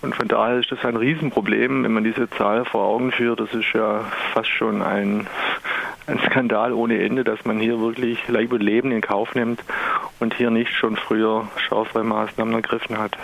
Und von daher ist das ein Riesenproblem, wenn man diese Zahl vor Augen führt. Das ist ja fast schon ein, ein Skandal ohne Ende, dass man hier wirklich Leib und Leben in Kauf nimmt und hier nicht schon früher schärfere Maßnahmen ergriffen hat.